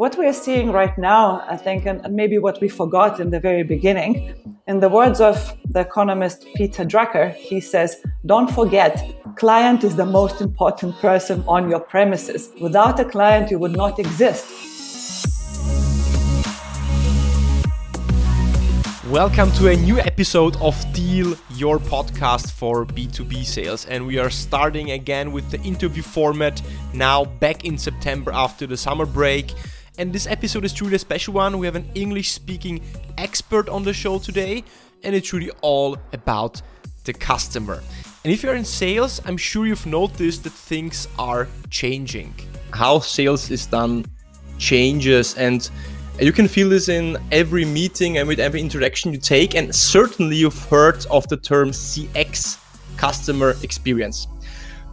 what we are seeing right now, I think, and maybe what we forgot in the very beginning, in the words of the economist Peter Drucker, he says, Don't forget, client is the most important person on your premises. Without a client, you would not exist. Welcome to a new episode of Deal, your podcast for B2B sales. And we are starting again with the interview format now back in September after the summer break. And this episode is truly a special one. We have an English speaking expert on the show today, and it's really all about the customer. And if you're in sales, I'm sure you've noticed that things are changing. How sales is done changes, and you can feel this in every meeting and with every interaction you take. And certainly, you've heard of the term CX, customer experience.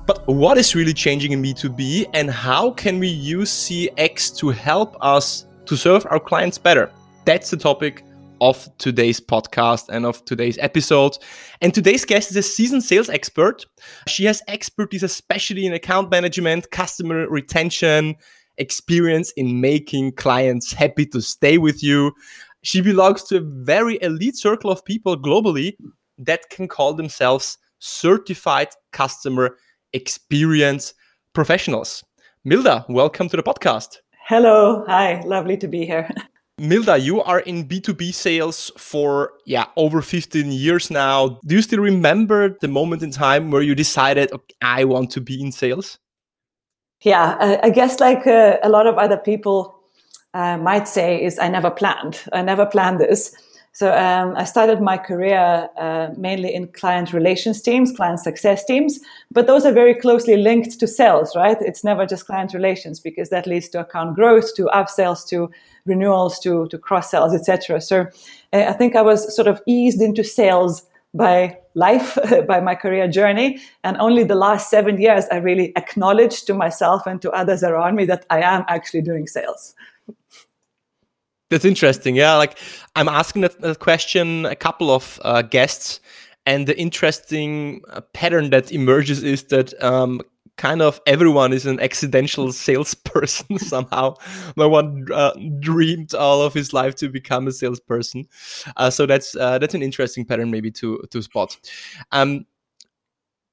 But what is really changing in B2B and how can we use CX to help us to serve our clients better? That's the topic of today's podcast and of today's episode. And today's guest is a seasoned sales expert. She has expertise, especially in account management, customer retention, experience in making clients happy to stay with you. She belongs to a very elite circle of people globally that can call themselves certified customer experience professionals. Milda, welcome to the podcast. Hello. Hi. Lovely to be here. Milda, you are in B2B sales for yeah, over 15 years now. Do you still remember the moment in time where you decided okay, I want to be in sales? Yeah, I, I guess like uh, a lot of other people uh, might say is I never planned. I never planned this. So um, I started my career uh, mainly in client relations teams, client success teams, but those are very closely linked to sales, right? It's never just client relations because that leads to account growth, to upsells, to renewals, to to cross sells, etc. So uh, I think I was sort of eased into sales by life, by my career journey, and only the last seven years I really acknowledged to myself and to others around me that I am actually doing sales. That's interesting. Yeah, like I'm asking that, that question a couple of uh, guests, and the interesting uh, pattern that emerges is that um, kind of everyone is an accidental salesperson somehow. No one uh, dreamed all of his life to become a salesperson. Uh, so that's uh, that's an interesting pattern maybe to to spot. Um,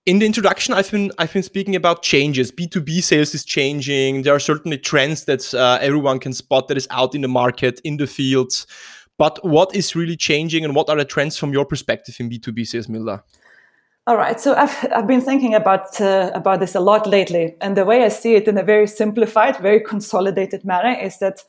in the introduction i've been i've been speaking about changes. B2b sales is changing. There are certainly trends that uh, everyone can spot that is out in the market in the fields. But what is really changing and what are the trends from your perspective in b2b sales Milda? All right. So i've, I've been thinking about uh, about this a lot lately. And the way i see it in a very simplified very consolidated manner is that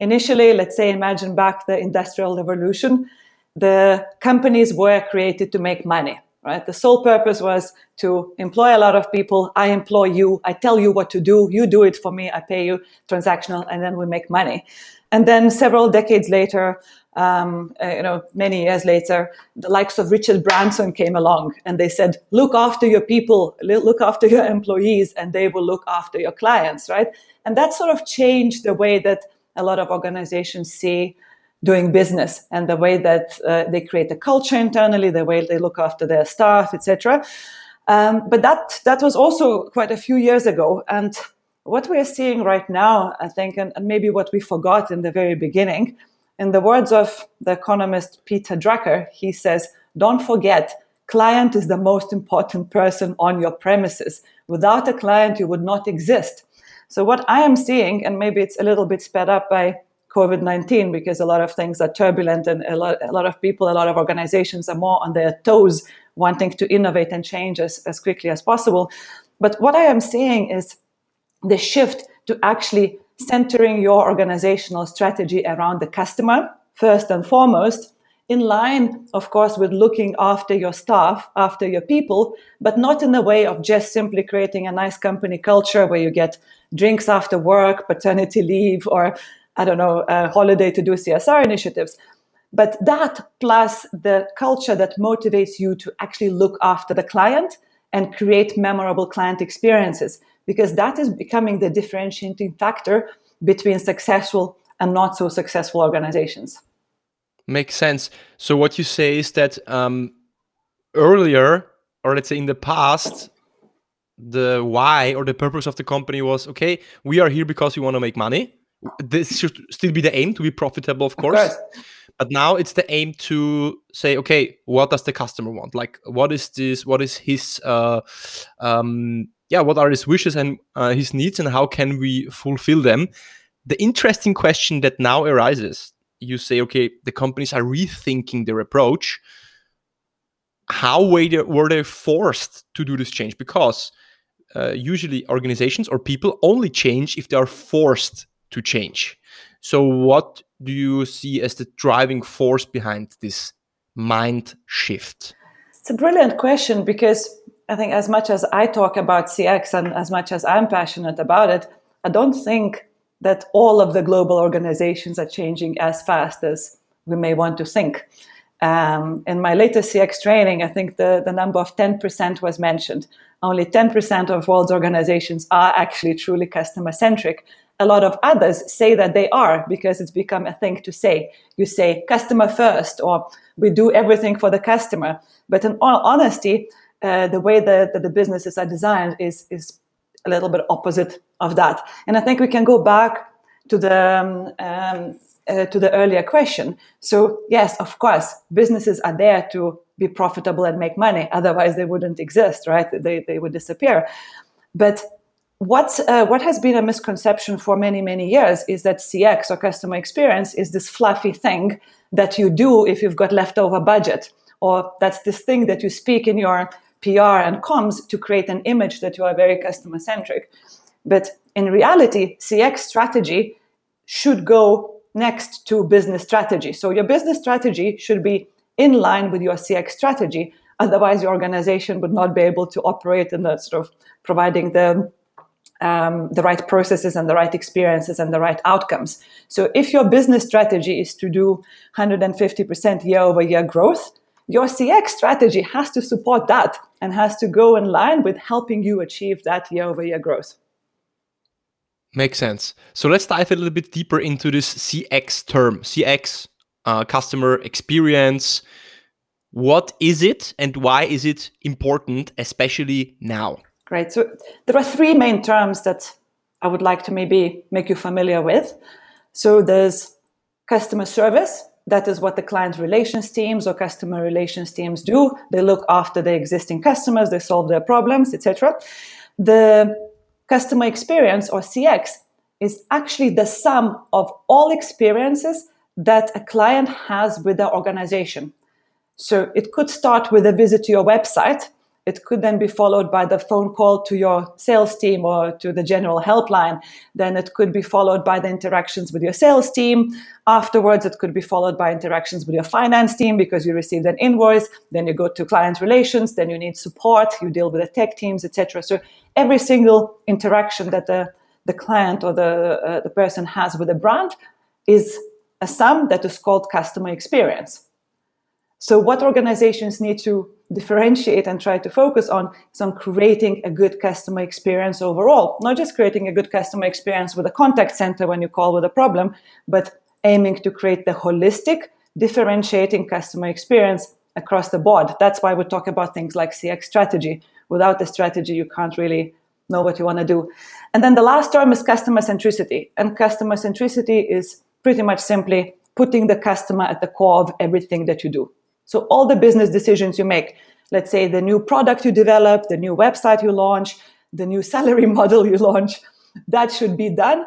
initially let's say imagine back the industrial revolution. The companies were created to make money right? The sole purpose was to employ a lot of people. I employ you. I tell you what to do. You do it for me. I pay you transactional, and then we make money. And then several decades later, um, uh, you know, many years later, the likes of Richard Branson came along, and they said, "Look after your people, look after your employees, and they will look after your clients." Right? And that sort of changed the way that a lot of organizations see doing business and the way that uh, they create a culture internally, the way they look after their staff, etc. Um, but that that was also quite a few years ago, and what we are seeing right now, I think, and, and maybe what we forgot in the very beginning, in the words of the economist Peter Drucker, he says, "Don't forget." Client is the most important person on your premises. Without a client, you would not exist. So, what I am seeing, and maybe it's a little bit sped up by COVID 19 because a lot of things are turbulent and a lot, a lot of people, a lot of organizations are more on their toes wanting to innovate and change as, as quickly as possible. But what I am seeing is the shift to actually centering your organizational strategy around the customer first and foremost in line, of course, with looking after your staff, after your people, but not in the way of just simply creating a nice company culture where you get drinks after work, paternity leave, or I don't know, a holiday to do CSR initiatives. But that plus the culture that motivates you to actually look after the client and create memorable client experiences, because that is becoming the differentiating factor between successful and not so successful organizations. Makes sense. So, what you say is that um, earlier, or let's say in the past, the why or the purpose of the company was okay, we are here because we want to make money this should still be the aim to be profitable, of course. Of course. But now it's the aim to say, okay, what does the customer want? Like, what is this? What is his? Uh, um, yeah, what are his wishes and uh, his needs, and how can we fulfill them? The interesting question that now arises: you say, okay, the companies are rethinking their approach. How were they, were they forced to do this change? Because uh, usually organizations or people only change if they are forced to change. So, what do you see as the driving force behind this mind shift? It's a brilliant question because I think, as much as I talk about CX and as much as I'm passionate about it, I don't think that all of the global organizations are changing as fast as we may want to think. Um, in my latest CX training, I think the, the number of 10% was mentioned. Only 10% of world's organizations are actually truly customer centric a lot of others say that they are because it's become a thing to say. You say customer first, or we do everything for the customer. But in all honesty, uh, the way that, that, the businesses are designed is is a little bit opposite of that. And I think we can go back to the um, um, uh, to the earlier question. So yes, of course, businesses are there to be profitable and make money. Otherwise, they wouldn't exist, right? They they would disappear. But what uh, what has been a misconception for many many years is that CX or customer experience is this fluffy thing that you do if you've got leftover budget, or that's this thing that you speak in your PR and comms to create an image that you are very customer centric. But in reality, CX strategy should go next to business strategy. So your business strategy should be in line with your CX strategy. Otherwise, your organization would not be able to operate in the sort of providing the um, the right processes and the right experiences and the right outcomes. So, if your business strategy is to do 150% year over year growth, your CX strategy has to support that and has to go in line with helping you achieve that year over year growth. Makes sense. So, let's dive a little bit deeper into this CX term CX, uh, customer experience. What is it and why is it important, especially now? Right. So there are three main terms that I would like to maybe make you familiar with. So there's customer service. That is what the client relations teams or customer relations teams do. They look after the existing customers, they solve their problems, etc. The customer experience or CX is actually the sum of all experiences that a client has with their organization. So it could start with a visit to your website it could then be followed by the phone call to your sales team or to the general helpline. Then it could be followed by the interactions with your sales team. Afterwards, it could be followed by interactions with your finance team because you received an invoice. Then you go to client relations. Then you need support. You deal with the tech teams, etc. So every single interaction that the, the client or the, uh, the person has with a brand is a sum that is called customer experience. So what organizations need to differentiate and try to focus on is on creating a good customer experience overall. Not just creating a good customer experience with a contact center when you call with a problem, but aiming to create the holistic, differentiating customer experience across the board. That's why we talk about things like CX strategy. Without the strategy, you can't really know what you want to do. And then the last term is customer centricity. And customer centricity is pretty much simply putting the customer at the core of everything that you do. So all the business decisions you make, let's say the new product you develop, the new website you launch, the new salary model you launch, that should be done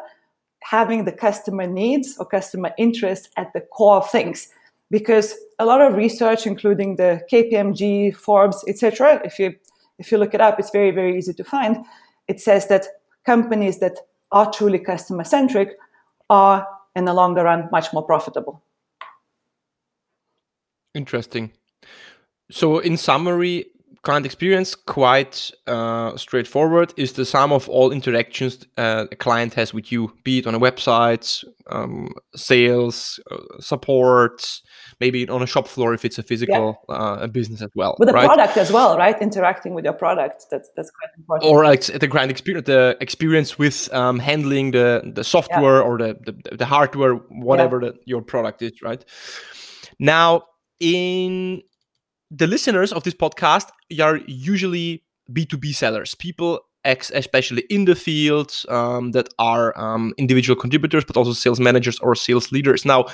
having the customer needs or customer interests at the core of things. Because a lot of research, including the KPMG, Forbes, etc., if you if you look it up, it's very very easy to find. It says that companies that are truly customer centric are in the longer run much more profitable. Interesting. So, in summary, client experience quite uh, straightforward is the sum of all interactions uh, a client has with you be it on a website um, sales uh, support maybe on a shop floor if it's a physical yeah. Uh, business as well with the right? product as well right interacting with your product that's that's quite important or like the client experience the experience with um, handling the the software yeah. or the, the, the hardware whatever yeah. the, your product is right now in the listeners of this podcast are usually B2B sellers, people especially in the field um, that are um, individual contributors, but also sales managers or sales leaders. Now,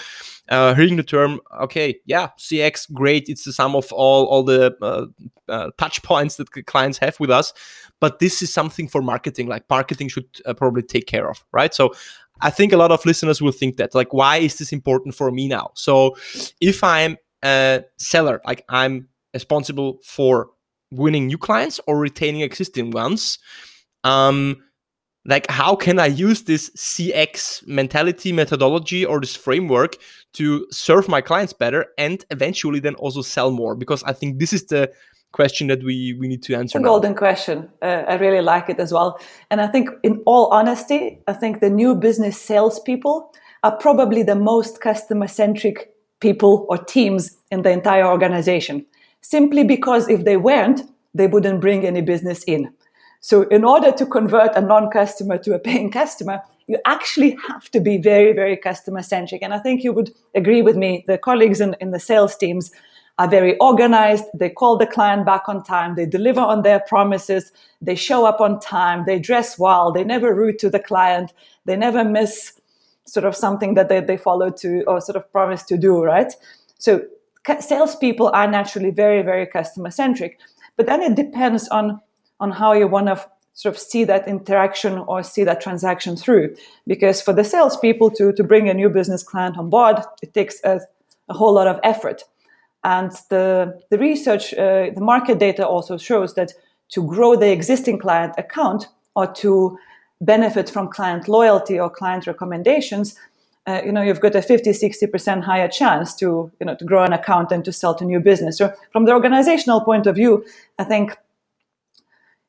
uh, hearing the term, okay, yeah, CX, great. It's the sum of all all the uh, uh, touch points that clients have with us. But this is something for marketing. Like marketing should uh, probably take care of, right? So I think a lot of listeners will think that, like, why is this important for me now? So if I'm seller, like I'm responsible for winning new clients or retaining existing ones. Um, like how can i use this cx mentality methodology or this framework to serve my clients better and eventually then also sell more? Because i think this is the question that we we need to answer a golden question. Uh, i really like it as well. And i think in all honesty i think the new business salespeople are probably the most customer centric people or teams in the entire organization simply because if they weren't, they wouldn't bring any business in. So, in order to convert a non customer to a paying customer, you actually have to be very, very customer centric. And I think you would agree with me. The colleagues in, in the sales teams are very organized. They call the client back on time. They deliver on their promises. They show up on time. They dress well. They never rude to the client. They never miss sort of something that they, they follow to or sort of promise to do, right? So salespeople are naturally very, very customer centric. But then it depends on, on how you want to sort of see that interaction or see that transaction through. Because for the salespeople to, to bring a new business client on board, it takes a, a whole lot of effort. And the, the research, uh, the market data also shows that to grow the existing client account or to benefit from client loyalty or client recommendations, uh, you know, you've got a 50, 60% higher chance to, you know, to grow an account and to sell to new business. So from the organizational point of view, I think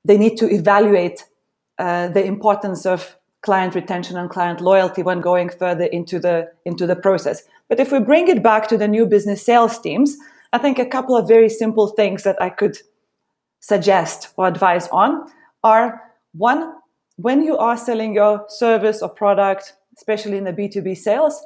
they need to evaluate uh, the importance of client retention and client loyalty when going further into the, into the process. But if we bring it back to the new business sales teams, I think a couple of very simple things that I could suggest or advise on are one, when you are selling your service or product especially in the B2B sales,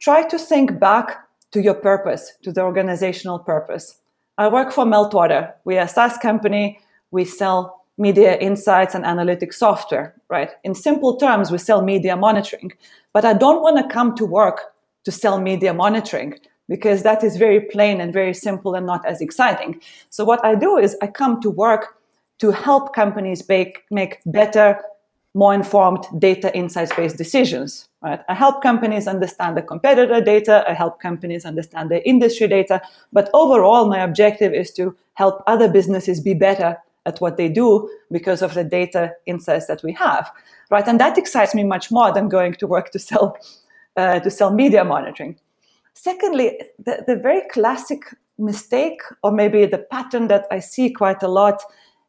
try to think back to your purpose, to the organizational purpose. I work for Meltwater. We are a SaaS company. We sell media insights and analytics software, right? In simple terms, we sell media monitoring. But I don't want to come to work to sell media monitoring because that is very plain and very simple and not as exciting. So what I do is I come to work to help companies make, make better, more informed data insights based decisions right? I help companies understand the competitor data i help companies understand the industry data but overall my objective is to help other businesses be better at what they do because of the data insights that we have right? And that excites me much more than going to work to sell uh, to sell media monitoring. Secondly the, the very classic mistake or maybe the pattern that i see quite a lot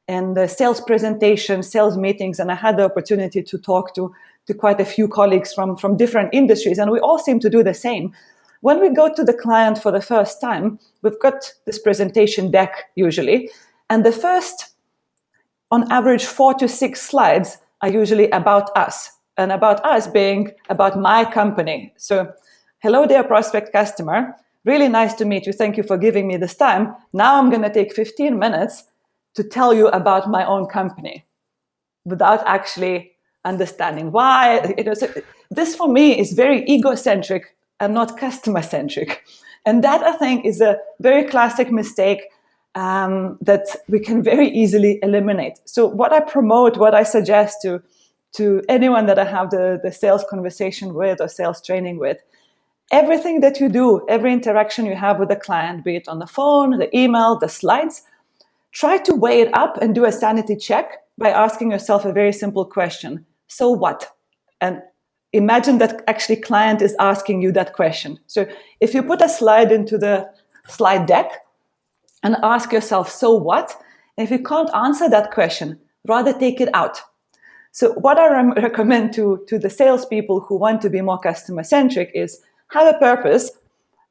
and sales presentation, sales meetings, and I had the opportunity to talk to, to quite a few colleagues from, from different industries, and we all seem to do the same. When we go to the client for the first time, we've got this presentation deck usually, and the first, on average, four to six slides are usually about us, and about us being about my company. So, hello there, prospect customer. Really nice to meet you. Thank you for giving me this time. Now I'm going to take 15 minutes to tell you about my own company without actually understanding why. It was, this for me is very egocentric and not customer centric. And that I think is a very classic mistake um, that we can very easily eliminate. So what I promote, what I suggest to to anyone that I have the, the sales conversation with or sales training with, everything that you do, every interaction you have with a client, be it on the phone, the email, the slides, Try to weigh it up and do a sanity check by asking yourself a very simple question. So what? And imagine that actually client is asking you that question. So if you put a slide into the slide deck and ask yourself, so what? And if you can't answer that question, rather take it out. So what I re- recommend to, to the salespeople who want to be more customer centric is have a purpose,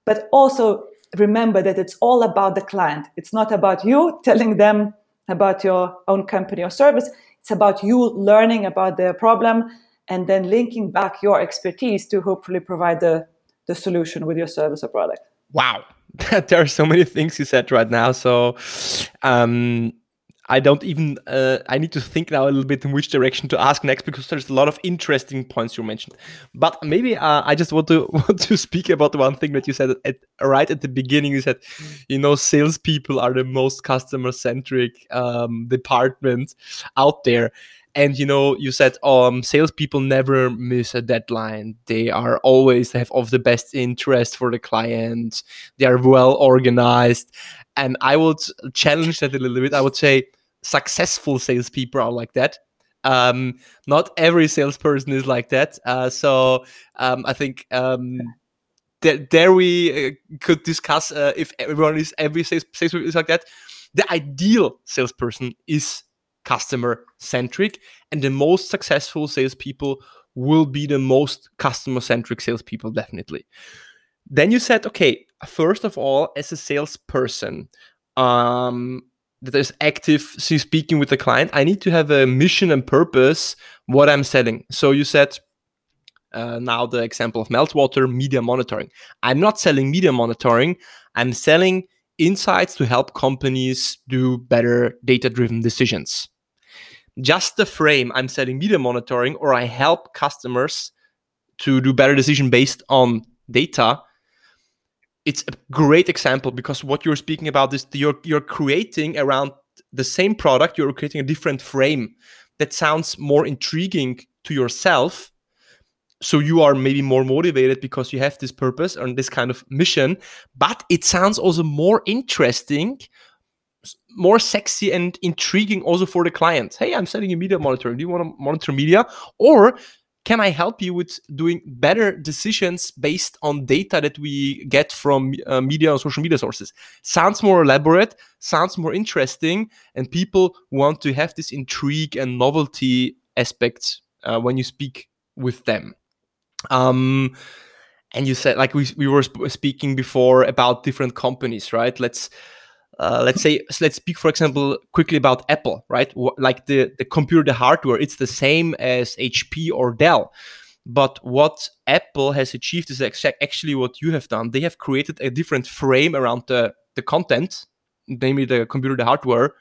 but also remember that it's all about the client. It's not about you telling them about your own company or service. It's about you learning about their problem and then linking back your expertise to hopefully provide the, the solution with your service or product. Wow. there are so many things you said right now. So um, I don't even uh, I need to think now a little bit in which direction to ask next because there's a lot of interesting points you mentioned. But maybe uh, I just want to want to speak about one thing that you said at, right at the beginning. You said, you know, salespeople are the most customer centric um, department out there. And you know, you said um, salespeople never miss a deadline. They are always have of the best interest for the client. They are well organized, and I would challenge that a little bit. I would say successful salespeople are like that. Um, not every salesperson is like that. Uh, so um, I think um, th- there we uh, could discuss uh, if everyone is every sales salesperson is like that. The ideal salesperson is customer centric, and the most successful salespeople will be the most customer centric salespeople, definitely. Then you said, okay, first of all, as a salesperson, um, that is active since speaking with the client, I need to have a mission and purpose what I'm selling. So you said uh, now the example of meltwater media monitoring. I'm not selling media monitoring. I'm selling insights to help companies do better data driven decisions. Just the frame I'm selling media monitoring or I help customers to do better decision based on data it's a great example because what you're speaking about is you're you're creating around the same product you're creating a different frame that sounds more intriguing to yourself. So you are maybe more motivated because you have this purpose and this kind of mission but it sounds also more interesting more sexy and intriguing also for the client. Hey i'm selling you media monitoring do you want to monitor media? Or can I help you with doing better decisions based on data that we get from uh, media or social media sources? Sounds more elaborate, sounds more interesting, and people want to have this intrigue and novelty aspects uh, when you speak with them. Um, and you said, like we, we were sp- speaking before about different companies, right? Let's uh, let's say let's speak for example quickly about apple right? Like the the computer the hardware it's the same as hp or dell. But what apple has achieved is actually what you have done. They have created a different frame around the the content namely the computer the hardware.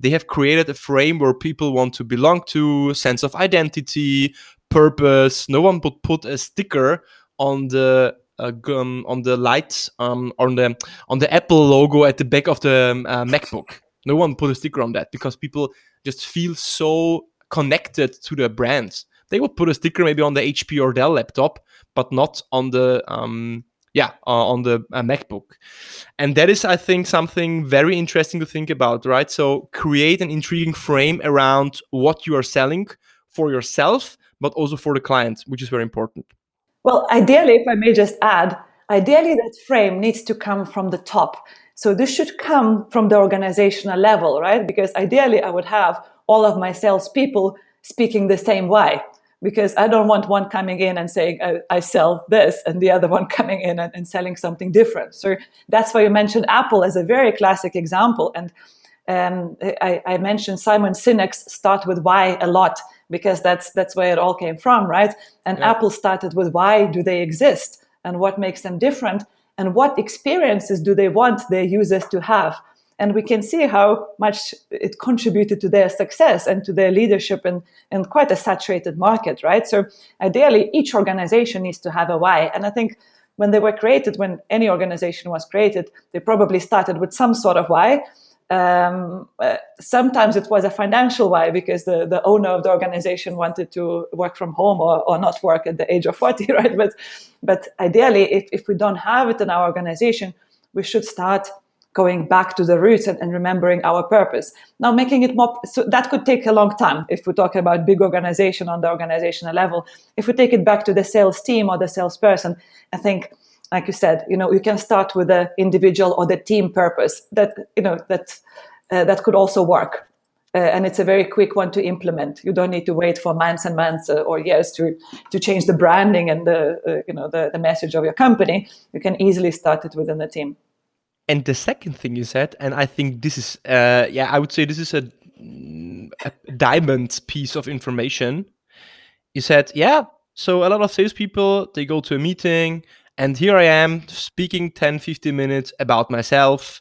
They have created a frame where people want to belong to sense of identity purpose. No one would put a sticker on the uh, um, on the lights um, on the on the Apple logo at the back of the um, uh, MacBook. No one put a sticker on that because people just feel so connected to the brands. They would put a sticker maybe on the HP or Dell laptop, but not on the um, yeah uh, on the uh, MacBook. And that is, I think, something very interesting to think about, right? So create an intriguing frame around what you are selling for yourself, but also for the client, which is very important. Well, ideally, if I may just add, ideally that frame needs to come from the top. So this should come from the organizational level, right? Because ideally, I would have all of my salespeople speaking the same way. Because I don't want one coming in and saying, I, I sell this, and the other one coming in and, and selling something different. So that's why you mentioned Apple as a very classic example. And um, I, I, mentioned Simon Sinek's start with why a lot because that's that's where it all came from, right? And yeah. Apple started with why do they exist and what makes them different and what experiences do they want their users to have. And we can see how much it contributed to their success and to their leadership in, in quite a saturated market, right? So ideally, each organization needs to have a why. And I think when they were created, when any organization was created, they probably started with some sort of why um, uh, sometimes it was a financial why because the, the owner of the organization wanted to work from home or, or not work at the age of 40 right? But but ideally if, if we don't have it in our organization we should start going back to the roots and, and remembering our purpose. Now making it more so that could take a long time if we talk about big organization on the organizational level. If we take it back to the sales team or the salesperson i think like you said, you know, you can start with the individual or the team purpose that, you know, that, uh, that could also work. Uh, and it's a very quick one to implement. You don't need to wait for months and months uh, or years to, to change the branding and the, uh, you know, the, the message of your company. You can easily start it within the team. And the second thing you said, and I think this is, uh, yeah, I would say this is a, a diamond piece of information. You said, yeah, so a lot of salespeople, they go to a meeting and here I am speaking 10, 15 minutes about myself,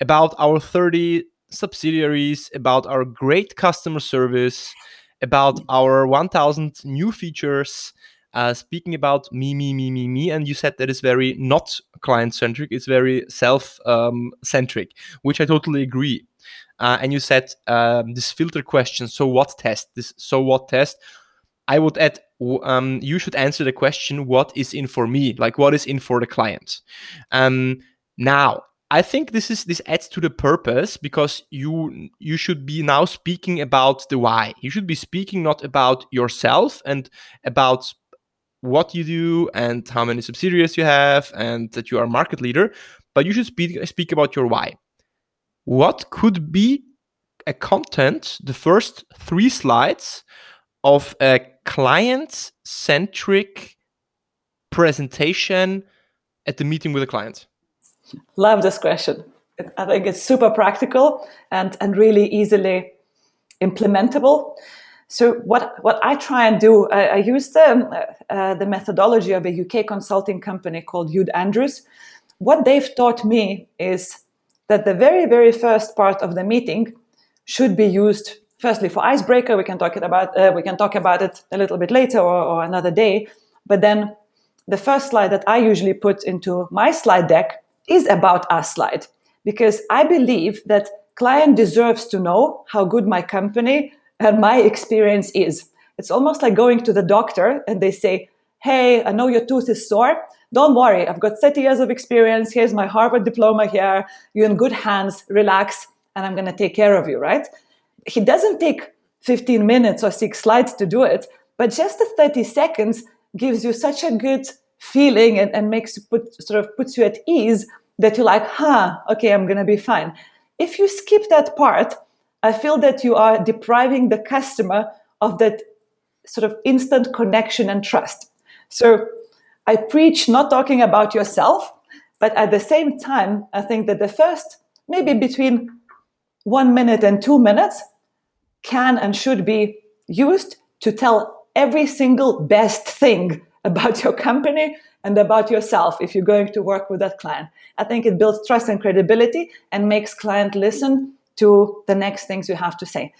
about our 30 subsidiaries, about our great customer service, about our 1000 new features, uh, speaking about me, me, me, me, me. And you said that is very not client centric, it's very self um, centric, which I totally agree. Uh, and you said um, this filter question, so what test, this so what test. I would add, um, you should answer the question, what is in for me? Like, what is in for the client? Um, now, I think this is this adds to the purpose because you you should be now speaking about the why. You should be speaking not about yourself and about what you do and how many subsidiaries you have and that you are a market leader, but you should speak speak about your why. What could be a content, the first three slides of a client centric presentation at the meeting with a client? Love this question. I think it's super practical and, and really easily implementable. So what, what I try and do, I, I use the, uh, the methodology of a UK consulting company called Jude Andrews. What they've taught me is that the very, very first part of the meeting should be used firstly for icebreaker. We can talk it about uh, we can talk about it a little bit later or, or another day. But then the first slide that I usually put into my slide deck is about us slide because I believe that client deserves to know how good my company and my experience is. It's almost like going to the doctor and they say, Hey, I know your tooth is sore. Don't worry. I've got 30 years of experience. Here's my Harvard diploma here. You're in good hands. Relax. And I'm going to take care of you, right? He doesn't take 15 minutes or six slides to do it, but just the 30 seconds gives you such a good feeling and, and makes you put sort of puts you at ease that you're like, huh, okay, I'm gonna be fine. If you skip that part, I feel that you are depriving the customer of that sort of instant connection and trust. So I preach not talking about yourself, but at the same time, I think that the first, maybe between one minute and two minutes, can and should be used to tell every single best thing about your company and about yourself if you're going to work with that client. I think it builds trust and credibility and makes client listen to the next things you have to say.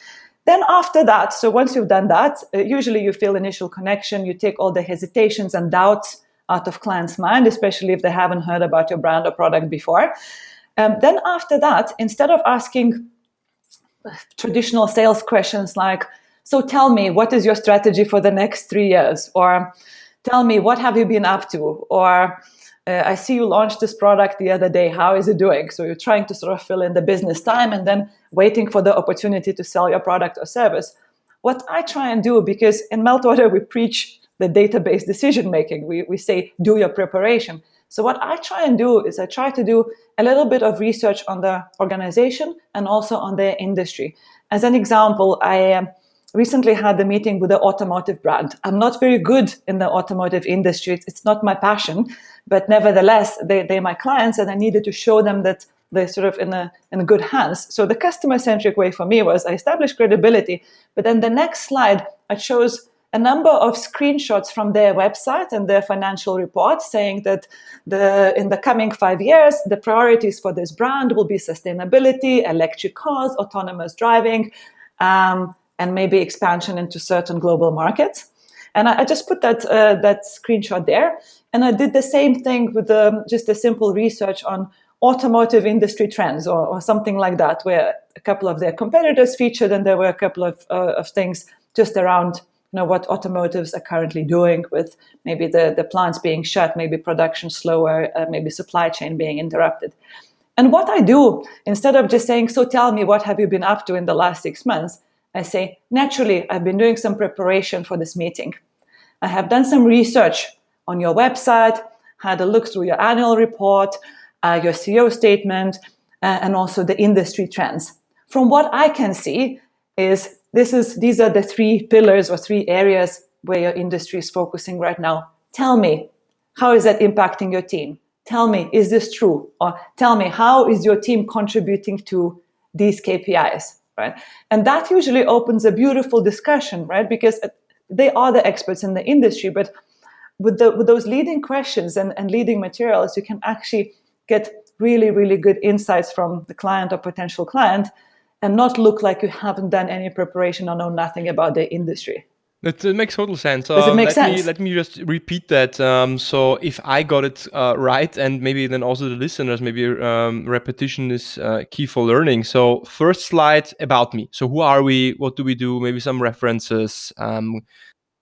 Then after that, so once you've done that, uh, usually you feel initial connection, you take all the hesitations and doubts out of client's mind, especially if they haven't heard about your brand or product before. Um, then after that, instead of asking traditional sales questions like, so tell me, what is your strategy for the next three years? Or tell me what have you been up to? Or uh, i see you launched this product the other day. How is it doing? So you're trying to sort of fill in the business time and then waiting for the opportunity to sell your product or service. What i try and do because in meltwater we preach the database decision making we, we say do your preparation so what i try and do is i try to do a little bit of research on the organization and also on their industry as an example i um, recently had a meeting with an automotive brand. I'm not very good in the automotive industry. It's not my passion, but nevertheless, they, they're my clients and I needed to show them that they're sort of in a, in good hands. So the customer centric way for me was I established credibility, but then the next slide, I chose a number of screenshots from their website and their financial report saying that the in the coming five years the priorities for this brand will be sustainability electric cars autonomous driving um, and maybe expansion into certain global markets. And I, I just put that uh, that screenshot there, and I did the same thing with um, just a simple research on automotive industry trends or, or, something like that, where a couple of their competitors featured, and there were a couple of uh, of things just around you know what automotives are currently doing with maybe the the plants being shut, maybe production slower, uh, maybe supply chain being interrupted. And what I do instead of just saying, "So tell me what have you been up to in the last six months," I say, naturally, I've been doing some preparation for this meeting. I have done some research on your website, had a look through your annual report, uh, your CEO statement, uh, and also the industry trends. From what I can see, is this is these are the three pillars or three areas where your industry is focusing right now. Tell me, how is that impacting your team? Tell me, is this true? Or tell me, how is your team contributing to these KPIs? right? And that usually opens a beautiful discussion, right? Because they are the experts in the industry, but with, the, with those leading questions and, and leading materials, you can actually get really, really good insights from the client or potential client and not look like you haven't done any preparation or know nothing about the industry. That, makes total sense. Does it make let sense? Me, let me just repeat that. Um, so if I got it uh, right, and maybe then also the listeners, maybe um, repetition is uh, key for learning. So first slide about me. So who are we? What do we do? Maybe some references. Um,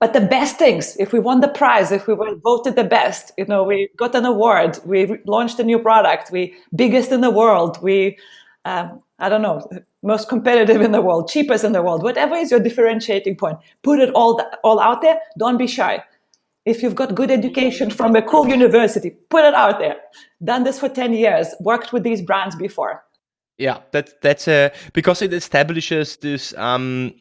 but the best things, if we won the prize, if we were voted the best, you know, we got an award, we launched a new product, we biggest in the world, we, um, I don't know, most competitive in the world, cheapest in the world, whatever is your differentiating point, put it all, all out there. Don't be shy. If you've got good education from a cool university, put it out there. Done this for 10 years, worked with these brands before. Yeah, that, that's a, because it establishes this, um,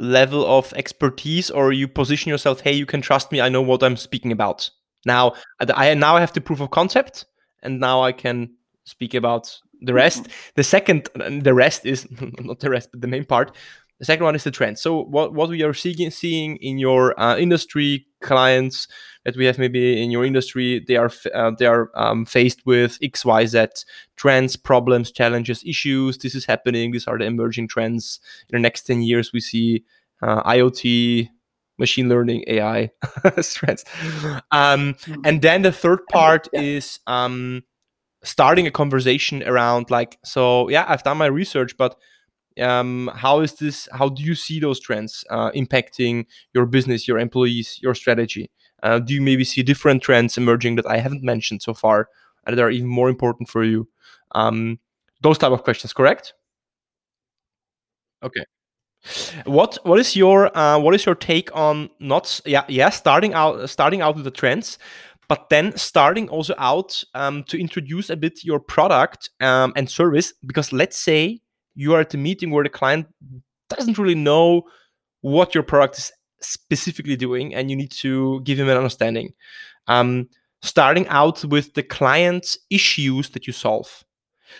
level of expertise or you position yourself hey you can trust me i know what i'm speaking about now i now i have the proof of concept and now i can speak about the rest. Mm-hmm. the second the rest is not the rest but the main part. The second one is the trend. So what, what we are seeing seeing in your uh, industry clients that we have maybe in your industry they are uh, they are um, faced with xyz trends problems challenges issues. This is happening. These are the emerging trends. In the next 10 years we see uh, iot machine learning ai trends. Um, mm-hmm. and then the third part yeah. is um, starting a conversation around like so yeah i've done my research but um, how is this how do you see those trends uh, impacting your business your employees your strategy? Uh, do you maybe see different trends emerging that i haven't mentioned so far and that are even more important for you? Um, those type of questions correct? Okay. What what is your uh, what is your take on not yeah yeah starting out starting out with the trends but then starting also out um, to introduce a bit your product um, and service because let's say you are at a meeting where the client doesn't really know what your product is specifically doing and you need to give him an understanding. Um, starting out with the client's issues that you solve.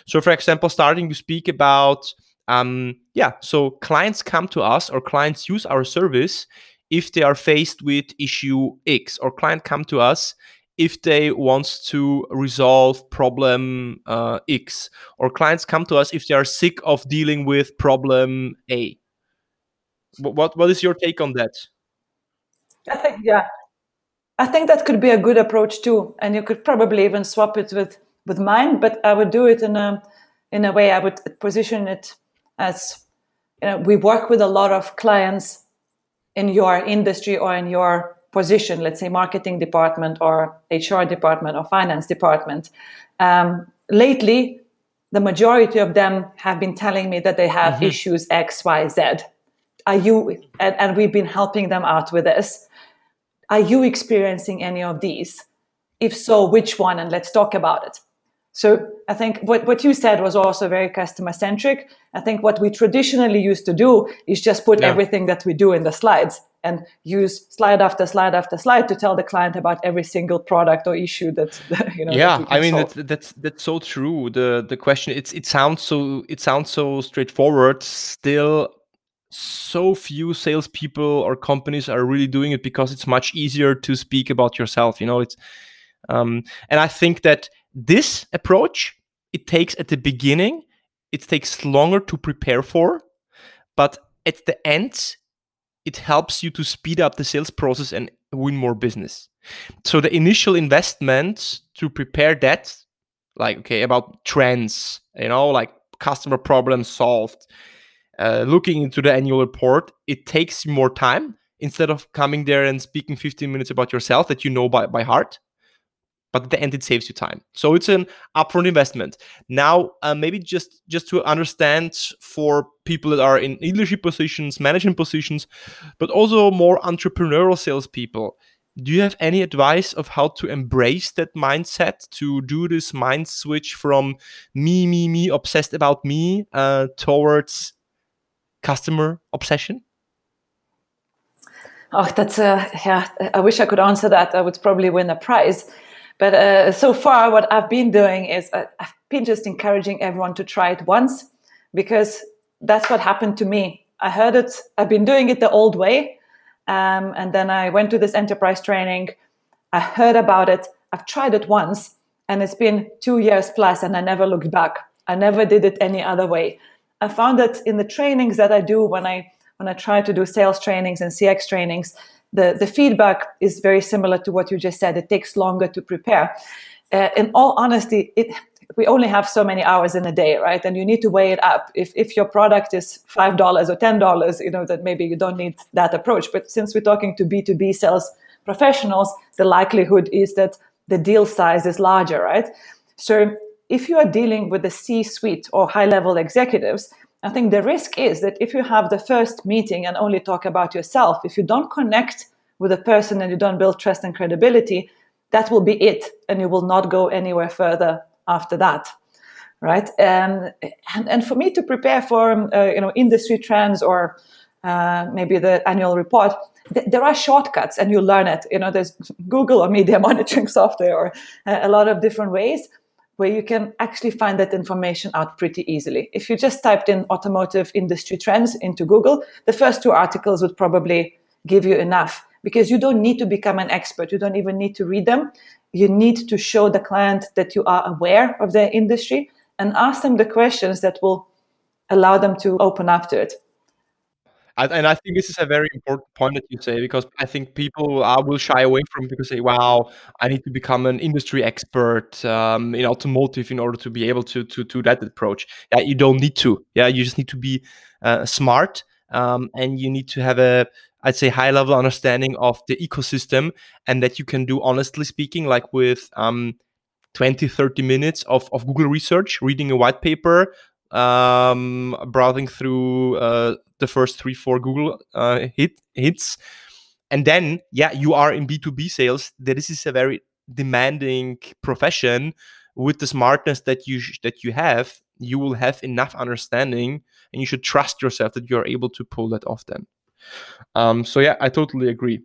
So for example starting to speak about um, yeah so clients come to us or clients use our service if they are faced with issue x or client come to us if they want to resolve problem uh, X, or clients come to us if they are sick of dealing with problem A. What what is your take on that? I think yeah, I think that could be a good approach too, and you could probably even swap it with with mine. But I would do it in a in a way I would position it as you know we work with a lot of clients in your industry or in your position, let's say marketing department or HR department or finance department, um, lately, the majority of them have been telling me that they have mm-hmm. issues X, Y, Z. Are you, and, and we've been helping them out with this. Are you experiencing any of these? If so, which one? And let's talk about it. So I think what, what you said was also very customer centric. I think what we traditionally used to do is just put yeah. everything that we do in the slides and use slide after slide after slide to tell the client about every single product or issue that you know yeah i mean that's, that's that's so true. The the question it's it sounds so it sounds so straightforward. Still so few salespeople or companies are really doing it because it's much easier to speak about yourself you know it's um and i think that this approach it takes at the beginning it takes longer to prepare for but at the end it helps you to speed up the sales process and win more business. So the initial investment to prepare that, like okay, about trends, you know, like customer problems solved, uh, looking into the annual report, it takes more time instead of coming there and speaking 15 minutes about yourself that you know by, by heart but at the end it saves you time. So it's an upfront investment. Now uh, maybe just just to understand for people that are in leadership positions management positions but also more entrepreneurial salespeople do you have any advice of how to embrace that mindset to do this mind switch from me me me obsessed about me uh, towards customer obsession? Oh that's a yeah i wish i could answer that. I would probably win a prize but uh, so far, what I've been doing is uh, I've been just encouraging everyone to try it once because that's what happened to me. I heard it, I've been doing it the old way. Um, and then I went to this enterprise training. I heard about it. I've tried it once and it's been two years plus and I never looked back. I never did it any other way. I found that in the trainings that I do when I when I try to do sales trainings and CX trainings, the, the feedback is very similar to what you just said. It takes longer to prepare. Uh, in all honesty, it we only have so many hours in a day, right? And you need to weigh it up. If if your product is five dollars or ten dollars, you know that maybe you don't need that approach. But since we're talking to B two B sales professionals, the likelihood is that the deal size is larger, right? So if you are dealing with the C suite or high level executives, I think the risk is that if you have the first meeting and only talk about yourself, if you don't connect with a person and you don't build trust and credibility, that will be it, and you will not go anywhere further after that, right? Um, and and for me to prepare for um, uh, you know industry trends or uh, maybe the annual report, th- there are shortcuts, and you learn it. You know, there's Google or media monitoring software or uh, a lot of different ways where you can actually find that information out pretty easily. If you just typed in automotive industry trends into Google, the first two articles would probably give you enough because you don't need to become an expert. You don't even need to read them. You need to show the client that you are aware of their industry and ask them the questions that will allow them to open up to it and I think this is a very important point that you say because I think people uh, will shy away from because say, "Wow, I need to become an industry expert um, in automotive in order to be able to to to that approach." Yeah, you don't need to. Yeah, you just need to be uh, smart um, and you need to have a I'd say high level understanding of the ecosystem and that you can do honestly speaking like with um, 20 30 minutes of, of google research reading a white paper um, browsing through uh, the first three, four Google uh, hit hits, and then yeah, you are in B two B sales. This is a very demanding profession. With the smartness that you that you have, you will have enough understanding, and you should trust yourself that you are able to pull that off. Then, um, so yeah, I totally agree.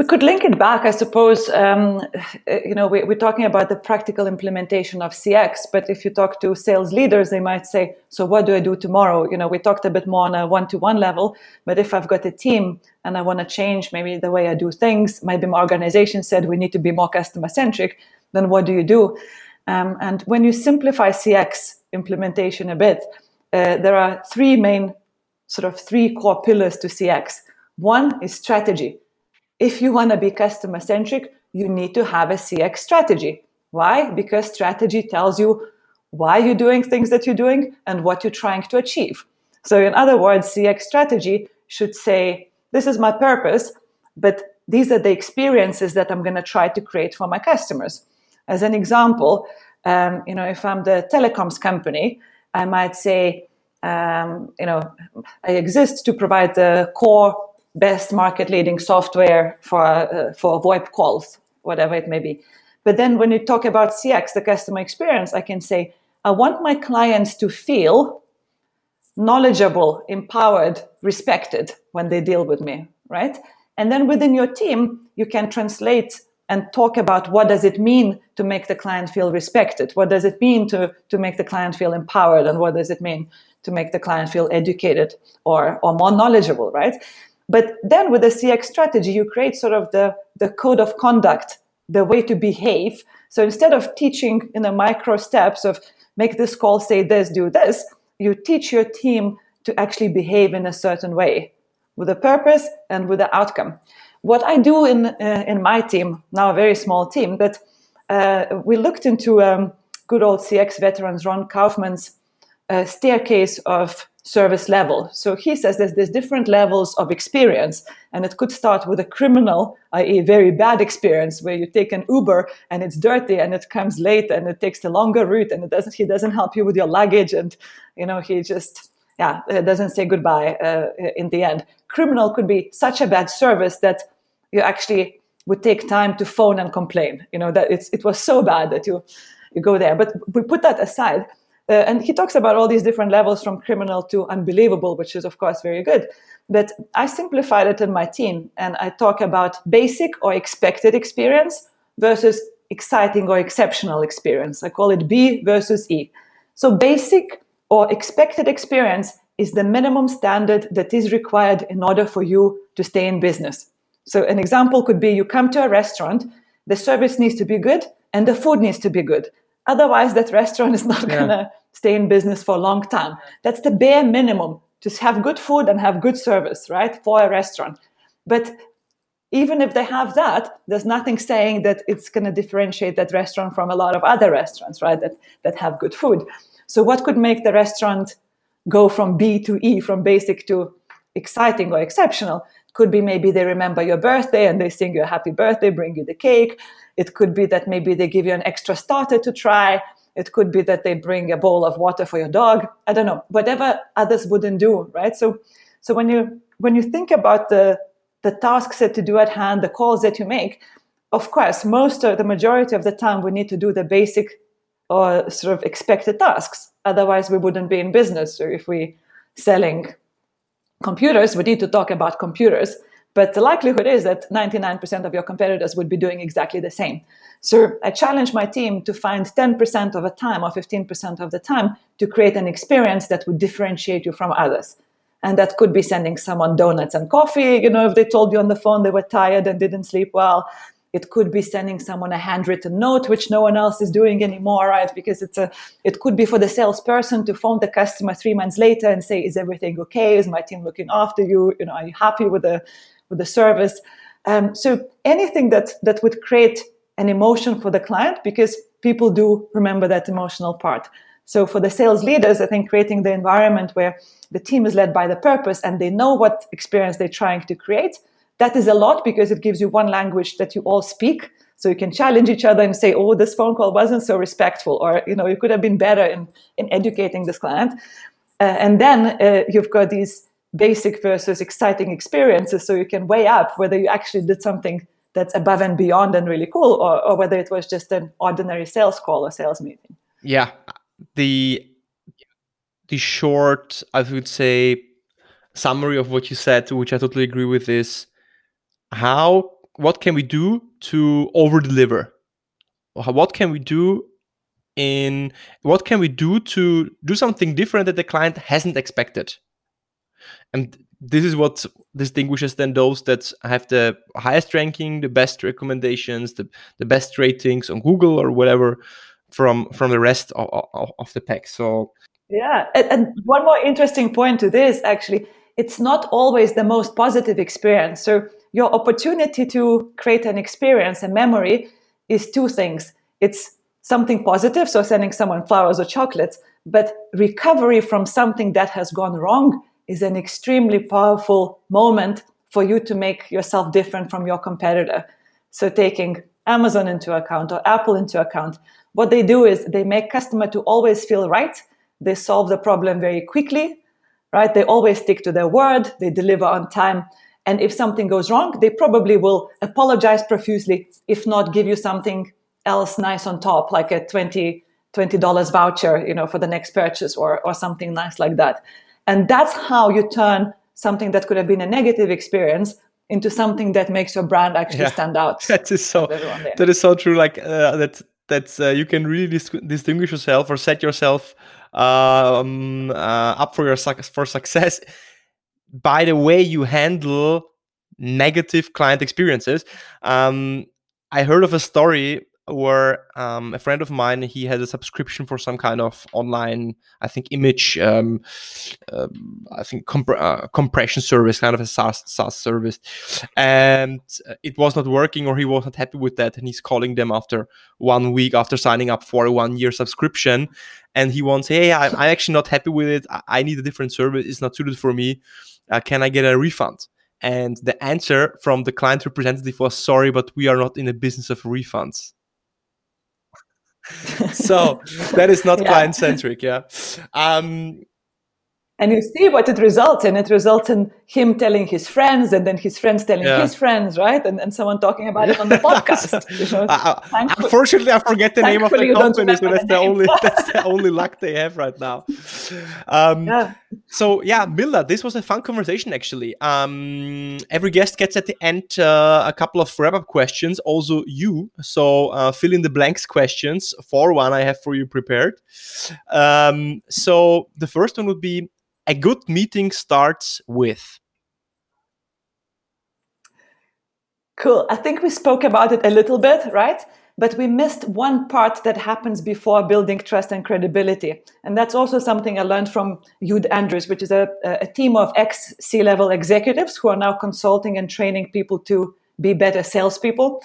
We could link it back, I suppose. Um, you know, we, are talking about the practical implementation of CX, but if you talk to sales leaders, they might say, "So what do I do tomorrow?" You know, we talked a bit more on a one-to-one level, but if I've got a team and I want to change maybe the way I do things, maybe my organization said we need to be more customer-centric, then what do you do? Um, and when you simplify CX implementation a bit, uh, there are three main, sort of three core pillars to CX. One is strategy if you want to be customer centric, you need to have a CX strategy. Why? Because strategy tells you why you're doing things that you're doing and what you're trying to achieve. So, in other words, CX strategy should say, This is my purpose, but these are the experiences that I'm going to try to create for my customers. As an example, um, you know, if I'm the telecoms company, I might say, um, you know, I exist to provide the core best market leading software for uh, for VoIP calls, whatever it may be. But then when you talk about CX, the customer experience, I can say I want my clients to feel knowledgeable, empowered, respected when they deal with me, right? And then within your team, you can translate and talk about what does it mean to make the client feel respected? What does it mean to, to make the client feel empowered? And what does it mean to make the client feel educated or, or more knowledgeable, right? But then with the CX strategy, you create sort of the, the code of conduct, the way to behave. So instead of teaching in the micro steps of make this call, say this, do this, you teach your team to actually behave in a certain way with a purpose and with the outcome. What I do in, uh, in my team, now a very small team, but uh, we looked into um, good old CX veterans Ron Kaufman's uh, staircase of service level. So he says there's, there's different levels of experience, and it could start with a criminal, i.e., very bad experience, where you take an Uber and it's dirty and it comes late and it takes the longer route and it doesn't. He doesn't help you with your luggage, and you know he just yeah doesn't say goodbye uh, in the end. Criminal could be such a bad service that you actually would take time to phone and complain. You know that it's it was so bad that you you go there. But we put that aside uh, and he talks about all these different levels from criminal to unbelievable, which is, of course, very good. But I simplified it in my team and I talk about basic or expected experience versus exciting or exceptional experience. I call it B versus E. So, basic or expected experience is the minimum standard that is required in order for you to stay in business. So, an example could be you come to a restaurant, the service needs to be good and the food needs to be good. Otherwise, that restaurant is not yeah. going to stay in business for a long time. That's the bare minimum. Just have good food and have good service, right? For a restaurant. But even if they have that, there's nothing saying that it's going to differentiate that restaurant from a lot of other restaurants, right? That that have good food. So what could make the restaurant go from B to E, from basic to exciting or exceptional? Could be maybe they remember your birthday and they sing you a happy birthday, bring you the cake. It could be that maybe they give you an extra starter to try. It could be that they bring a bowl of water for your dog. I don't know, whatever others wouldn't do, right? So, so when you when you think about the the tasks that you do at hand, the calls that you make, of course, most of the majority of the time we need to do the basic or sort of expected tasks. Otherwise, we wouldn't be in business. So if we selling computers, we need to talk about computers. But the likelihood is that 99% of your competitors would be doing exactly the same. So I challenge my team to find 10% of the time or 15% of the time to create an experience that would differentiate you from others. And that could be sending someone donuts and coffee, you know, if they told you on the phone they were tired and didn't sleep well. It could be sending someone a handwritten note, which no one else is doing anymore, right? Because it's a, it could be for the salesperson to phone the customer three months later and say, "Is everything okay? Is my team looking after you? You know, are you happy with the, with the service?" Um, so anything that that would create an emotion for the client, because people do remember that emotional part. So for the sales leaders, I think creating the environment where the team is led by the purpose and they know what experience they're trying to create that is a lot because it gives you one language that you all speak. So you can challenge each other and say, oh, this phone call wasn't so respectful, or, you know, you could have been better in, in educating this client. Uh, and then uh, you've got these basic versus exciting experiences. So you can weigh up whether you actually did something that's above and beyond and really cool, or, or whether it was just an ordinary sales call or sales meeting. Yeah. The the short, I would say, summary of what you said, which I totally agree with, is how what can we do to over deliver what can we do in what can we do to do something different that the client hasn't expected and this is what distinguishes then those that have the highest ranking the best recommendations the, the best ratings on google or whatever from from the rest of, of, of the pack. So yeah and, and one more interesting point to this actually. It's not always the most positive experience. So your opportunity to create an experience, a memory, is two things. It's something positive, so sending someone flowers or chocolates, but recovery from something that has gone wrong is an extremely powerful moment for you to make yourself different from your competitor. So taking Amazon into account or Apple into account, what they do is they make customer to always feel right. They solve the problem very quickly, right? They always stick to their word. They deliver on time. And if something goes wrong, they probably will apologize profusely, if not give you something else nice on top, like a 20 $20 voucher, you know, for the next purchase or, or something nice like that. And that's how you turn something that could have been a negative experience into something that makes your brand actually yeah, stand out. That is so. That is so true. Like uh, that. That's uh, you can really dis- distinguish yourself or set yourself um, uh, up for your su- for success by the way you handle negative client experiences. Um, I heard of a story where um, a friend of mine he had a subscription for some kind of online i think image um, uh, i think comp- uh, compression service kind of a SaaS, service. And it was not working or he was not happy with that and he's calling them after one week after signing up for a one year subscription. And he wants hey I, am actually not happy with it. I, I need a different service. It's not suited for me. Uh, can I get a refund? And the answer from the client representative was, sorry, but we are not in the business of refunds. so that is not yeah. client centric. Yeah. Um, and you see what it results in. It results in him telling his friends, and then his friends telling yeah. his friends, right? And then someone talking about it on the podcast. You know, unfortunately, I forget the name of the company, so that's the only that's the only luck they have right now. Um, yeah. So yeah, Milda, this was a fun conversation actually. Um, every guest gets at the end uh, a couple of wrap up questions. Also you, so uh, fill in the blanks questions for one I have for you prepared. Um, so the first one would be a good meeting starts with? Cool. I think we spoke about it a little bit, right? But we missed one part that happens before building trust and credibility. And that's also something I learned from Jude Andrews, which is a, a team of ex C level executives who are now consulting and training people to be better salespeople.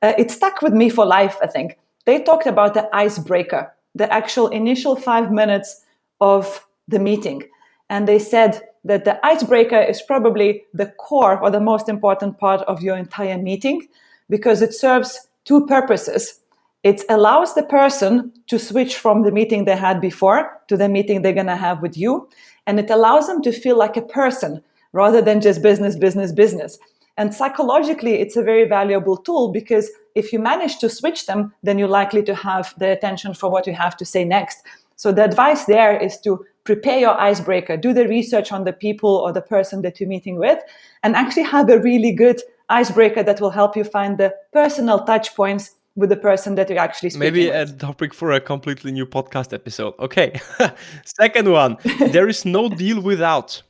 Uh, it stuck with me for life, I think. They talked about the icebreaker, the actual initial five minutes of the meeting. And they said that the icebreaker is probably the core or the most important part of your entire meeting because it serves two purposes. It allows the person to switch from the meeting they had before to the meeting they're going to have with you. And it allows them to feel like a person rather than just business, business, business. And psychologically, it's a very valuable tool because if you manage to switch them, then you're likely to have the attention for what you have to say next. So the advice there is to prepare your icebreaker, do the research on the people or the person that you're meeting with, and actually have a really good icebreaker that will help you find the personal touch points with the person that you're actually speaking Maybe with. a topic for a completely new podcast episode. Okay. Second one there is no deal without.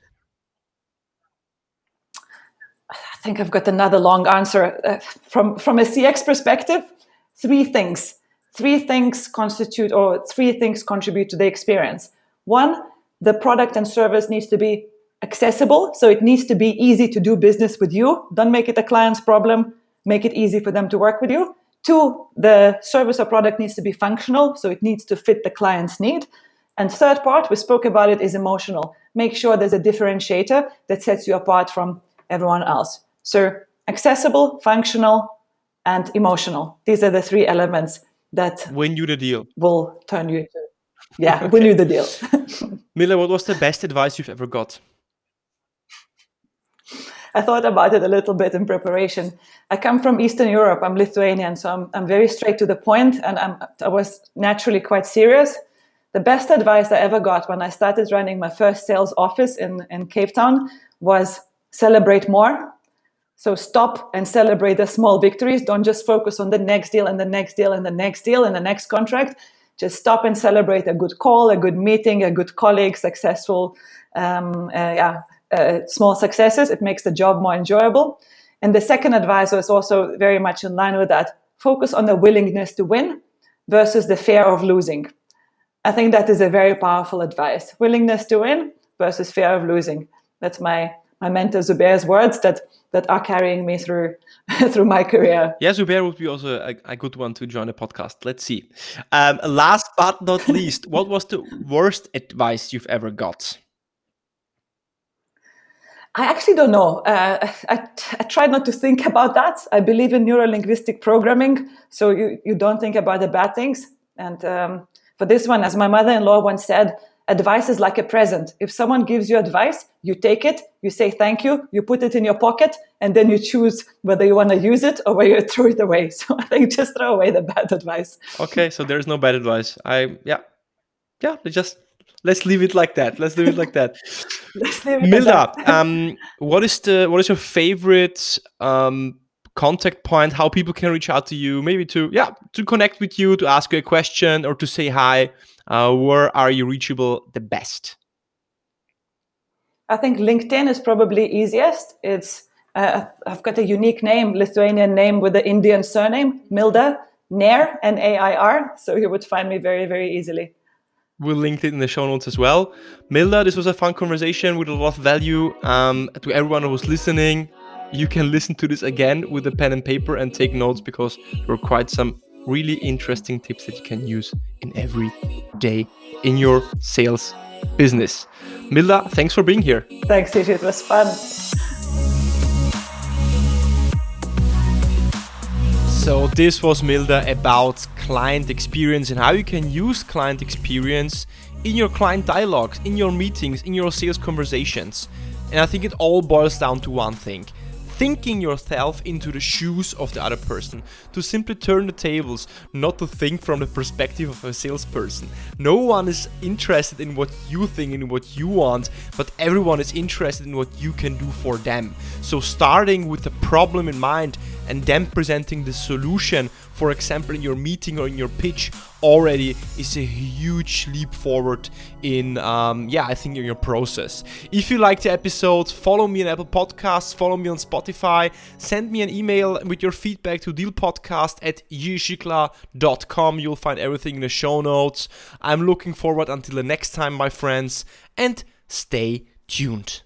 I think I've got another long answer. Uh, from, from a CX perspective, three things. Three things constitute or three things contribute to the experience. One, the product and service needs to be accessible. So it needs to be easy to do business with you. Don't make it a client's problem. Make it easy for them to work with you. Two, the service or product needs to be functional. So it needs to fit the client's need. And third part, we spoke about it, is emotional. Make sure there's a differentiator that sets you apart from everyone else. So accessible, functional, and emotional. These are the three elements that win you the deal. Will turn you into yeah, okay. win you the deal. Milda, what was the best advice you've ever got? I thought about it a little bit in preparation. I come from Eastern Europe. I'm Lithuanian, so I'm, I'm very straight to the point, and I'm, I was naturally quite serious. The best advice I ever got when I started running my first sales office in, in Cape Town was celebrate more. So stop and celebrate the small victories. Don't just focus on the next deal and the next deal and the next deal and the next contract. Just stop and celebrate a good call, a good meeting, a good colleague, successful, um, uh, yeah, uh, small successes. It makes the job more enjoyable. And the second advisor is also very much in line with that. Focus on the willingness to win versus the fear of losing. I think that is a very powerful advice. Willingness to win versus fear of losing. That's my my mentor Zubair's words that that are carrying me through through my career. Yeah, Zubair would be also a, a, good one to join the podcast. Let's see. Um, last but not least, what was the worst advice you've ever got? I actually don't know. Uh, I, I try not to think about that. I believe in neurolinguistic programming, so you, you don't think about the bad things. And um, for this one, as my mother in law once said, advice is like a present. If someone gives you advice, you take it, you say thank you, you put it in your pocket, and then you choose whether you want to use it or whether you throw it away. So I think just throw away the bad advice. Okay, so there's no bad advice. I yeah, yeah, just let's leave it like that. Let's leave it like that. Milda, um, what is the what is your favorite um, contact point? How people can reach out to you? Maybe to yeah to connect with you, to ask you a question, or to say hi. Uh, where are you reachable the best? I think LinkedIn is probably easiest. It's uh, I've got a unique name, Lithuanian name with the Indian surname, Milda Nair, N A I R. So you would find me very very easily. We'll link it in the show notes as well. Milda, this was a fun conversation with a lot of value. Um, to everyone who was listening, you can listen to this again with a pen and paper and take notes because there were quite some really interesting tips that you can use in every day in your sales business. Milda, thanks for being here. Thanks, Tish. It was fun. So this was Milda about client experience and how you can use client experience in your client dialogues, in your meetings, in your sales conversations. And I think it all boils down to one thing thinking yourself into the shoes of the other person, to simply turn the tables, not to think from the perspective of a salesperson. No one is interested in what you think and what you want, but everyone is interested in what you can do for them. So, starting with the problem in mind and then presenting the solution, for example, in your meeting or in your pitch, already is a huge leap forward in, um, yeah, I think in your process. If you like the episode, follow me on Apple Podcasts, follow me on Spotify, send me an email with your feedback to dealpodcast at jirisiklar.com. You'll find everything in the show notes. I'm looking forward until the next time, my friends, and stay tuned.